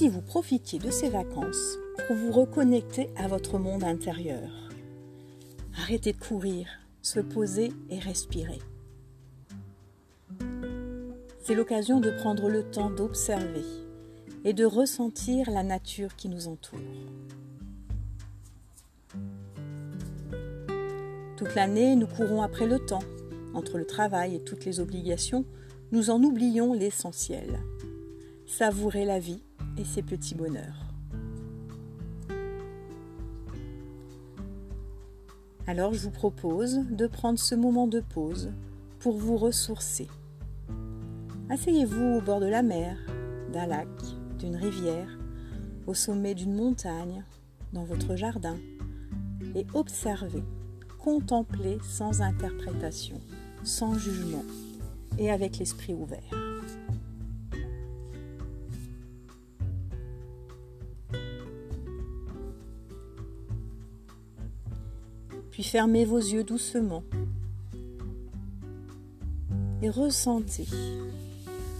si vous profitiez de ces vacances pour vous reconnecter à votre monde intérieur. Arrêtez de courir, se poser et respirer. C'est l'occasion de prendre le temps d'observer et de ressentir la nature qui nous entoure. Toute l'année, nous courons après le temps. Entre le travail et toutes les obligations, nous en oublions l'essentiel. Savourer la vie et petits bonheurs. Alors je vous propose de prendre ce moment de pause pour vous ressourcer. Asseyez-vous au bord de la mer, d'un lac, d'une rivière, au sommet d'une montagne, dans votre jardin, et observez, contemplez sans interprétation, sans jugement, et avec l'esprit ouvert. Puis fermez vos yeux doucement et ressentez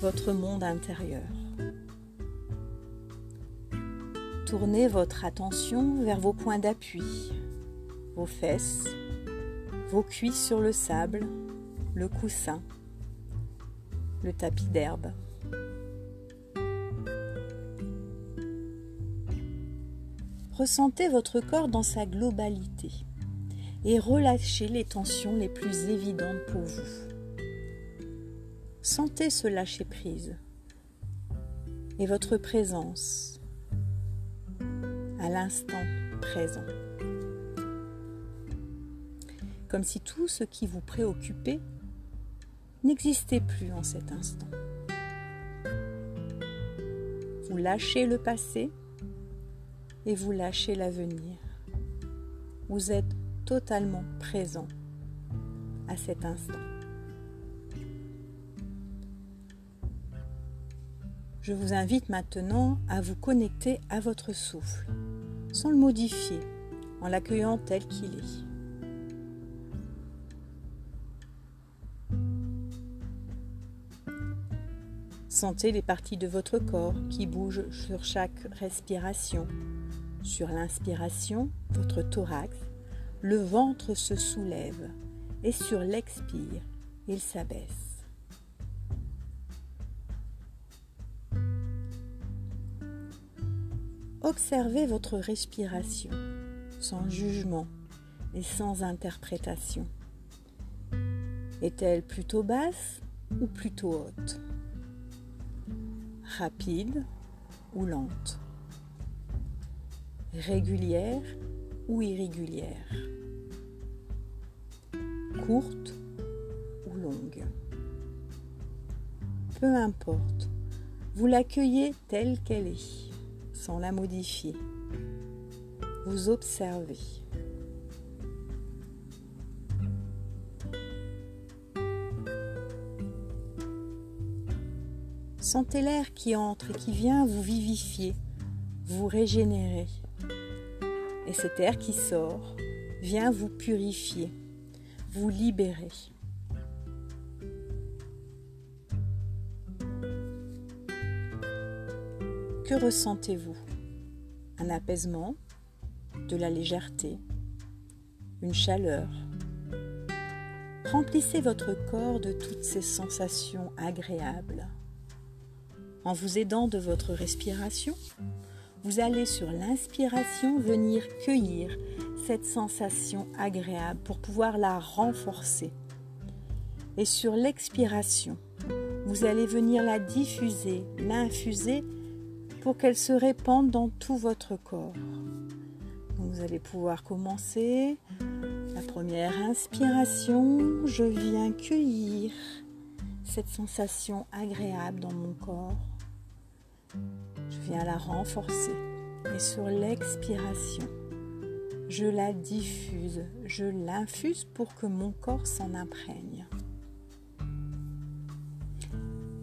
votre monde intérieur. Tournez votre attention vers vos points d'appui, vos fesses, vos cuisses sur le sable, le coussin, le tapis d'herbe. Ressentez votre corps dans sa globalité et relâchez les tensions les plus évidentes pour vous. Sentez ce lâcher-prise et votre présence à l'instant présent. Comme si tout ce qui vous préoccupait n'existait plus en cet instant. Vous lâchez le passé et vous lâchez l'avenir. Vous êtes totalement présent à cet instant. Je vous invite maintenant à vous connecter à votre souffle, sans le modifier, en l'accueillant tel qu'il est. Sentez les parties de votre corps qui bougent sur chaque respiration. Sur l'inspiration, votre thorax le ventre se soulève et sur l'expire, il s'abaisse. Observez votre respiration sans jugement et sans interprétation. Est-elle plutôt basse ou plutôt haute? Rapide ou lente? Régulière ou irrégulière, courte ou longue. Peu importe, vous l'accueillez telle qu'elle est, sans la modifier. Vous observez. Sentez l'air qui entre et qui vient vous vivifier, vous régénérer. Et cet air qui sort vient vous purifier, vous libérer. Que ressentez-vous? Un apaisement, de la légèreté, une chaleur. Remplissez votre corps de toutes ces sensations agréables. En vous aidant de votre respiration, vous allez sur l'inspiration venir cueillir cette sensation agréable pour pouvoir la renforcer. Et sur l'expiration, vous allez venir la diffuser, l'infuser pour qu'elle se répande dans tout votre corps. vous allez pouvoir commencer. La première inspiration, je viens cueillir cette sensation agréable dans mon corps je viens la renforcer. Et sur l'expiration, je la diffuse, je l'infuse pour que mon corps s'en imprègne.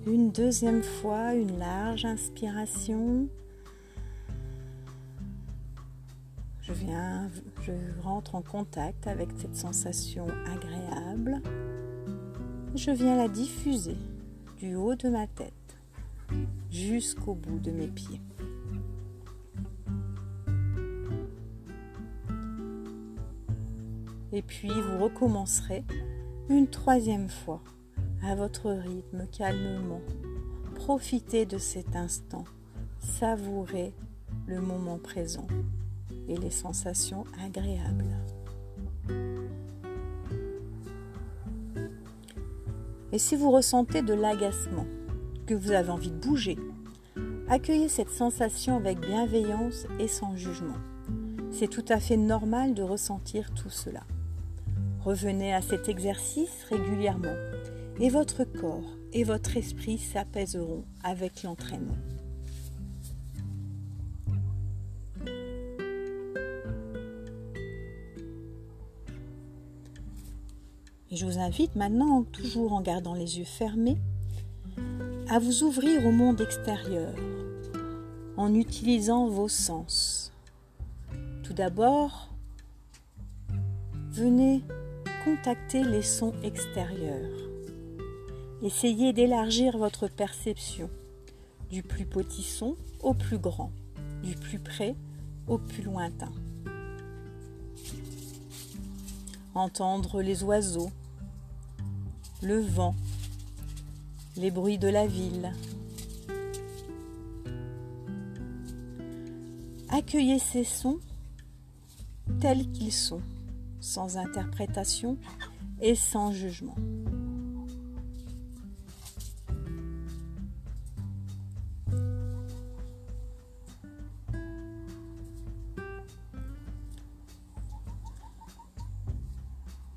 Une deuxième fois, une large inspiration. Je viens, je rentre en contact avec cette sensation agréable. Je viens la diffuser du haut de ma tête jusqu'au bout de mes pieds. Et puis vous recommencerez une troisième fois à votre rythme calmement. Profitez de cet instant, savourez le moment présent et les sensations agréables. Et si vous ressentez de l'agacement, que vous avez envie de bouger, accueillez cette sensation avec bienveillance et sans jugement. C'est tout à fait normal de ressentir tout cela. Revenez à cet exercice régulièrement et votre corps et votre esprit s'apaiseront avec l'entraînement. Je vous invite maintenant, toujours en gardant les yeux fermés, à vous ouvrir au monde extérieur en utilisant vos sens. Tout d'abord, venez contacter les sons extérieurs. Essayez d'élargir votre perception du plus petit son au plus grand, du plus près au plus lointain. entendre les oiseaux, le vent, les bruits de la ville. Accueillez ces sons tels qu'ils sont, sans interprétation et sans jugement.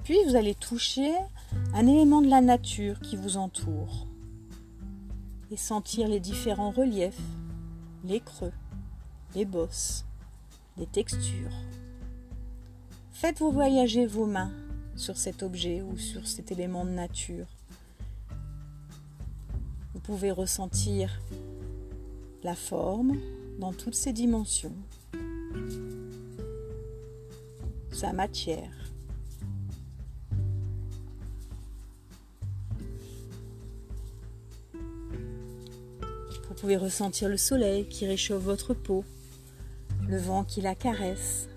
Puis vous allez toucher un élément de la nature qui vous entoure et sentir les différents reliefs, les creux, les bosses, les textures. Faites-vous voyager vos mains sur cet objet ou sur cet élément de nature. Vous pouvez ressentir la forme dans toutes ses dimensions, sa matière, Vous pouvez ressentir le soleil qui réchauffe votre peau, le vent qui la caresse,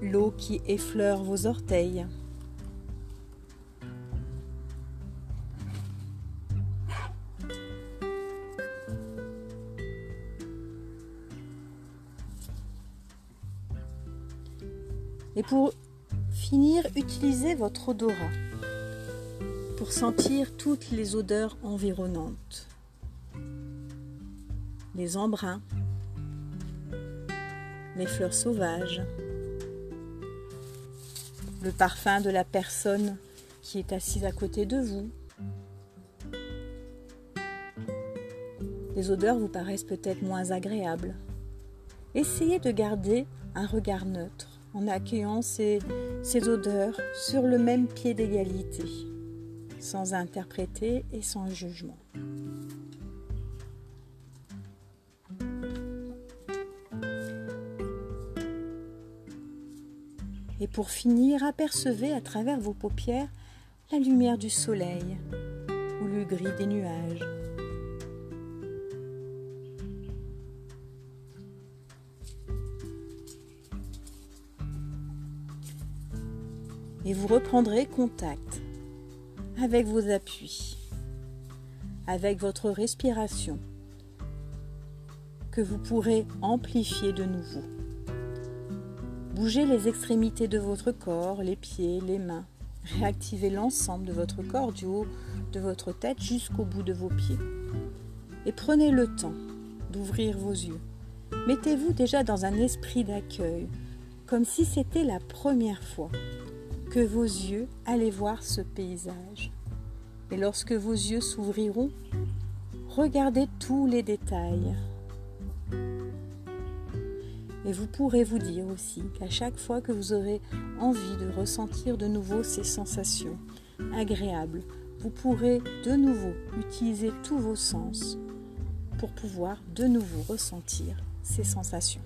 l'eau qui effleure vos orteils. Et pour finir, utilisez votre odorat pour sentir toutes les odeurs environnantes les embruns, les fleurs sauvages, le parfum de la personne qui est assise à côté de vous. Les odeurs vous paraissent peut-être moins agréables. Essayez de garder un regard neutre en accueillant ces, odeurs sur le même pied d'égalité, sans interpréter et sans jugement. Et pour finir, apercevez à travers vos paupières la lumière du soleil ou le gris des nuages. Et vous reprendrez contact avec vos appuis, avec votre respiration, que vous pourrez amplifier de nouveau. Bougez les extrémités de votre corps, les pieds, les mains. Réactivez l'ensemble de votre corps du haut de votre tête jusqu'au bout de vos pieds. Et prenez le temps d'ouvrir vos yeux. Mettez-vous déjà dans un esprit d'accueil, comme si c'était la première fois que vos yeux allaient voir ce paysage. Et lorsque vos yeux s'ouvriront, regardez tous les détails, et vous pourrez vous dire aussi qu'à chaque fois que vous aurez envie de ressentir de nouveau ces sensations agréables, vous pourrez de nouveau utiliser tous vos sens pour pouvoir de nouveau ressentir ces sensations.